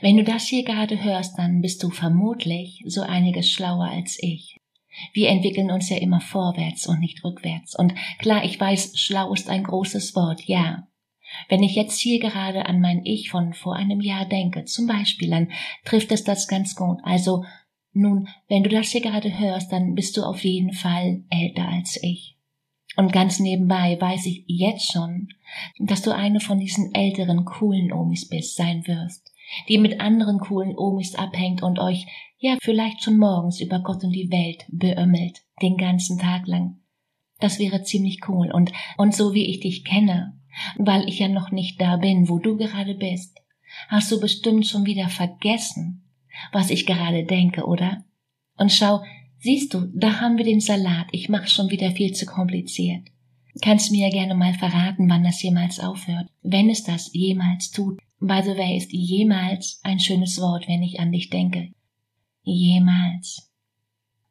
wenn du das hier gerade hörst, dann bist du vermutlich so einiges schlauer als ich. Wir entwickeln uns ja immer vorwärts und nicht rückwärts. Und klar, ich weiß, schlau ist ein großes Wort, ja. Wenn ich jetzt hier gerade an mein Ich von vor einem Jahr denke, zum Beispiel, dann trifft es das ganz gut. Also, nun, wenn du das hier gerade hörst, dann bist du auf jeden Fall älter als ich. Und ganz nebenbei weiß ich jetzt schon, dass du eine von diesen älteren, coolen Omis bist, sein wirst die mit anderen coolen Omis abhängt und euch ja vielleicht schon morgens über Gott und die Welt beömmelt, den ganzen Tag lang. Das wäre ziemlich cool und, und so wie ich dich kenne, weil ich ja noch nicht da bin, wo du gerade bist, hast du bestimmt schon wieder vergessen, was ich gerade denke, oder? Und schau, siehst du, da haben wir den Salat, ich mach's schon wieder viel zu kompliziert. Kannst mir ja gerne mal verraten, wann das jemals aufhört, wenn es das jemals tut. By the way ist jemals ein schönes Wort, wenn ich an dich denke. Jemals.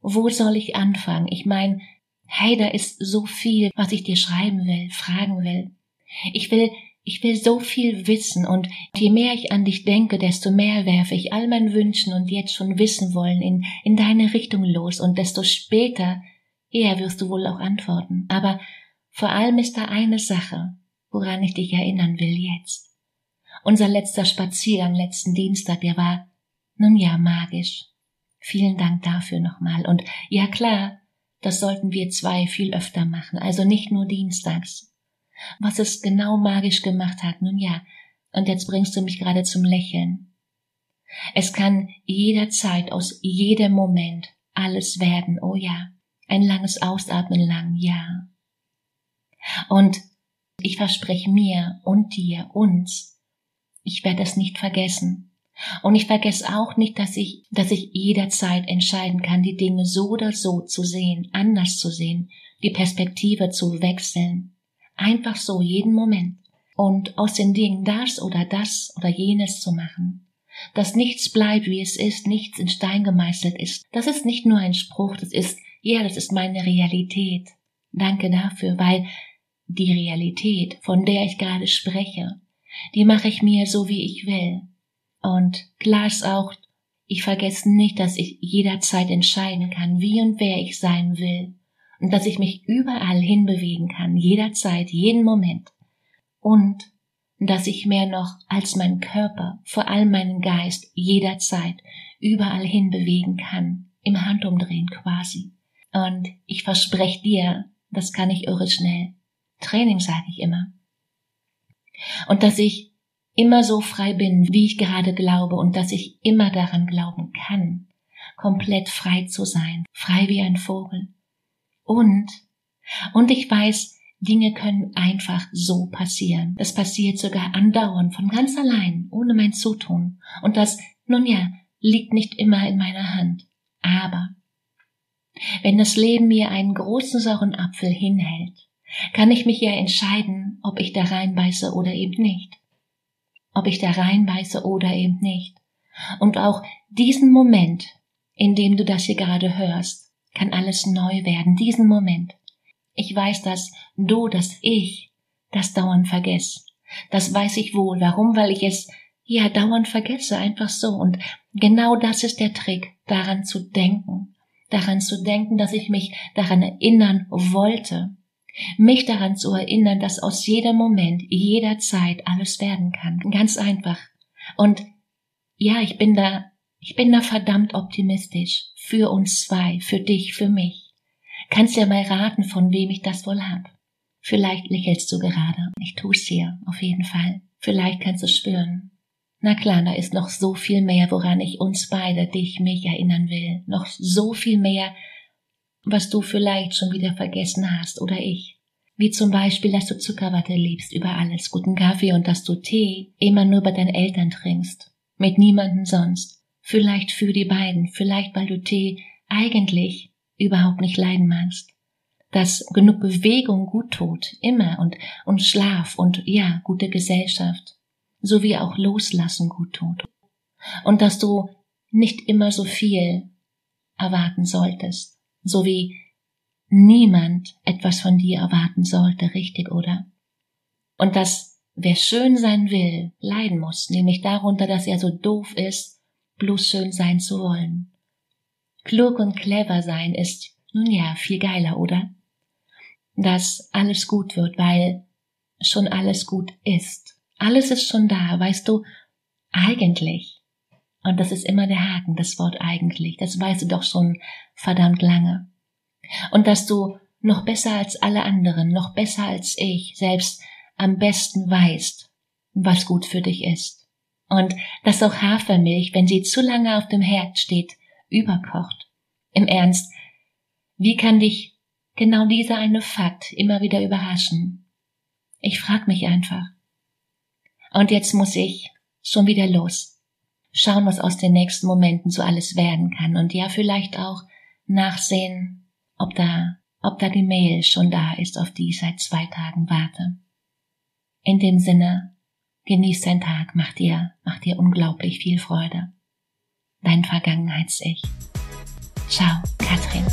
Wo soll ich anfangen? Ich meine, hey, da ist so viel, was ich dir schreiben will, fragen will. Ich will, ich will so viel wissen und je mehr ich an dich denke, desto mehr werfe ich all mein Wünschen und jetzt schon wissen wollen in, in deine Richtung los und desto später eher wirst du wohl auch antworten. Aber vor allem ist da eine Sache, woran ich dich erinnern will jetzt. Unser letzter Spaziergang letzten Dienstag, der war, nun ja, magisch. Vielen Dank dafür nochmal. Und ja klar, das sollten wir zwei viel öfter machen, also nicht nur dienstags. Was es genau magisch gemacht hat, nun ja, und jetzt bringst du mich gerade zum Lächeln. Es kann jederzeit aus jedem Moment alles werden, oh ja, ein langes Ausatmen lang, ja. Und ich verspreche mir und dir, uns, ich werde es nicht vergessen. Und ich vergesse auch nicht, dass ich, dass ich jederzeit entscheiden kann, die Dinge so oder so zu sehen, anders zu sehen, die Perspektive zu wechseln. Einfach so, jeden Moment. Und aus den Dingen das oder das oder jenes zu machen. Dass nichts bleibt, wie es ist, nichts in Stein gemeißelt ist. Das ist nicht nur ein Spruch, das ist, ja, das ist meine Realität. Danke dafür, weil die Realität, von der ich gerade spreche, die mache ich mir so, wie ich will. Und klar ist auch, ich vergesse nicht, dass ich jederzeit entscheiden kann, wie und wer ich sein will. Und dass ich mich überall hinbewegen kann, jederzeit, jeden Moment. Und dass ich mehr noch als mein Körper, vor allem meinen Geist, jederzeit überall hinbewegen kann, im Handumdrehen quasi. Und ich verspreche dir, das kann ich irre schnell. Training sage ich immer und dass ich immer so frei bin, wie ich gerade glaube und dass ich immer daran glauben kann, komplett frei zu sein, frei wie ein Vogel. Und, und ich weiß, Dinge können einfach so passieren. Das passiert sogar andauernd von ganz allein, ohne mein Zutun. Und das, nun ja, liegt nicht immer in meiner Hand. Aber wenn das Leben mir einen großen sauren Apfel hinhält, kann ich mich ja entscheiden, ob ich da reinbeiße oder eben nicht. Ob ich da reinbeiße oder eben nicht. Und auch diesen Moment, in dem du das hier gerade hörst, kann alles neu werden, diesen Moment. Ich weiß, dass du, dass ich das dauernd vergesse. Das weiß ich wohl. Warum? Weil ich es ja dauernd vergesse, einfach so. Und genau das ist der Trick, daran zu denken. Daran zu denken, dass ich mich daran erinnern wollte mich daran zu erinnern, dass aus jedem Moment, jeder Zeit alles werden kann. Ganz einfach. Und ja, ich bin da, Ich bin da verdammt optimistisch. Für uns zwei, für dich, für mich. Kannst ja mal raten, von wem ich das wohl hab. Vielleicht lächelst du gerade. Ich tu's dir, auf jeden Fall. Vielleicht kannst du spüren. Na klar, da ist noch so viel mehr, woran ich uns beide, dich, mich erinnern will. Noch so viel mehr, was du vielleicht schon wieder vergessen hast oder ich. Wie zum Beispiel, dass du Zuckerwatte liebst über alles, guten Kaffee und dass du Tee immer nur bei deinen Eltern trinkst. Mit niemanden sonst. Vielleicht für die beiden, vielleicht weil du Tee eigentlich überhaupt nicht leiden magst. Dass genug Bewegung gut tut, immer und, und Schlaf und ja, gute Gesellschaft. Sowie auch Loslassen gut tut. Und dass du nicht immer so viel erwarten solltest. So wie niemand etwas von dir erwarten sollte, richtig, oder? Und dass wer schön sein will, leiden muss, nämlich darunter, dass er so doof ist, bloß schön sein zu wollen. Klug und clever sein ist, nun ja, viel geiler, oder? Dass alles gut wird, weil schon alles gut ist. Alles ist schon da, weißt du, eigentlich. Und das ist immer der Haken, das Wort eigentlich. Das weißt du doch schon verdammt lange und dass du noch besser als alle anderen, noch besser als ich selbst am besten weißt, was gut für dich ist. Und dass auch Hafermilch, wenn sie zu lange auf dem Herd steht, überkocht. Im Ernst, wie kann dich genau dieser eine Fakt immer wieder überraschen? Ich frag mich einfach. Und jetzt muss ich schon wieder los. Schauen, was aus den nächsten Momenten so alles werden kann und ja vielleicht auch nachsehen, ob da, ob da die Mail schon da ist, auf die ich seit zwei Tagen warte. In dem Sinne, genieß dein Tag, mach dir, mach dir unglaublich viel Freude. Dein Vergangenheits-Ich. Ciao, Katrin.